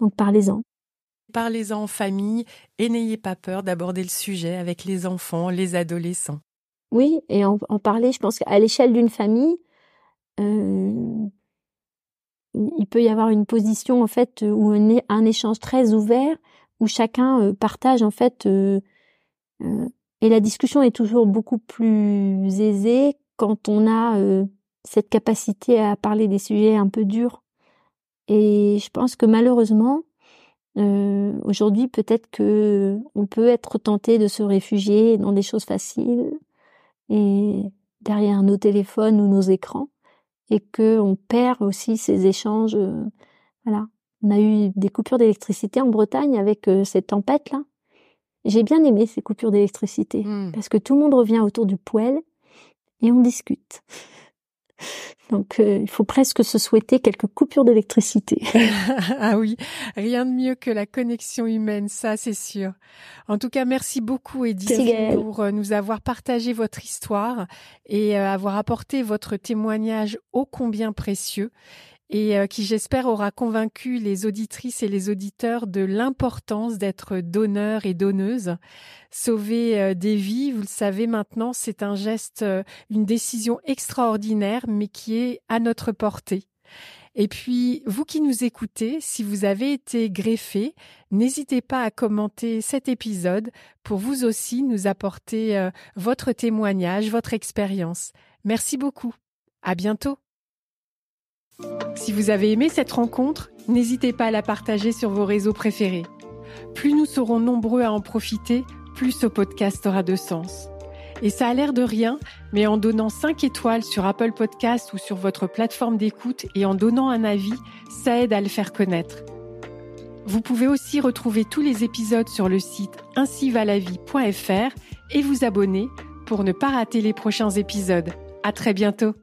Donc parlez-en. Parlez-en en famille et n'ayez pas peur d'aborder le sujet avec les enfants les adolescents. Oui et en, parler je pense qu'à l'échelle d'une famille il peut y avoir une position en fait ou un, échange très ouvert où chacun euh, partage en fait euh, euh, et la discussion est toujours beaucoup plus aisée quand on a cette capacité à parler des sujets un peu durs. Et je pense que malheureusement, aujourd'hui, peut-être que on peut être tenté de se réfugier dans des choses faciles et derrière nos téléphones ou nos écrans, et que on perd aussi ces échanges. voilà, on a eu des coupures d'électricité en Bretagne avec euh, cette tempête-là. J'ai bien aimé ces coupures d'électricité hmm. parce que tout le monde revient autour du poêle et on discute. Donc euh, il faut presque se souhaiter quelques coupures d'électricité. ah oui, rien de mieux que la connexion humaine, ça c'est sûr. En tout cas, merci beaucoup Edith pour euh, nous avoir partagé votre histoire et avoir apporté votre témoignage ô combien précieux et euh, qui j'espère aura convaincu les auditrices et les auditeurs de l'importance d'être donneur et donneuse. Sauver euh, des vies, vous le savez maintenant, c'est un geste, euh, une décision extraordinaire, mais qui est à notre portée. Et puis, vous qui nous écoutez, si vous avez été greffé, n'hésitez pas à commenter cet épisode pour vous aussi nous apporter votre témoignage, votre expérience. Merci beaucoup. À bientôt. Si vous avez aimé cette rencontre, n'hésitez pas à la partager sur vos réseaux préférés. Plus nous serons nombreux à en profiter, plus ce podcast aura de sens. Et ça a l'air de rien, mais en donnant 5 étoiles sur Apple Podcast ou sur votre plateforme d'écoute et en donnant un avis, ça aide à le faire connaître. Vous pouvez aussi retrouver tous les épisodes sur le site ainsivalavie.fr et vous abonner pour ne pas rater les prochains épisodes. À très bientôt!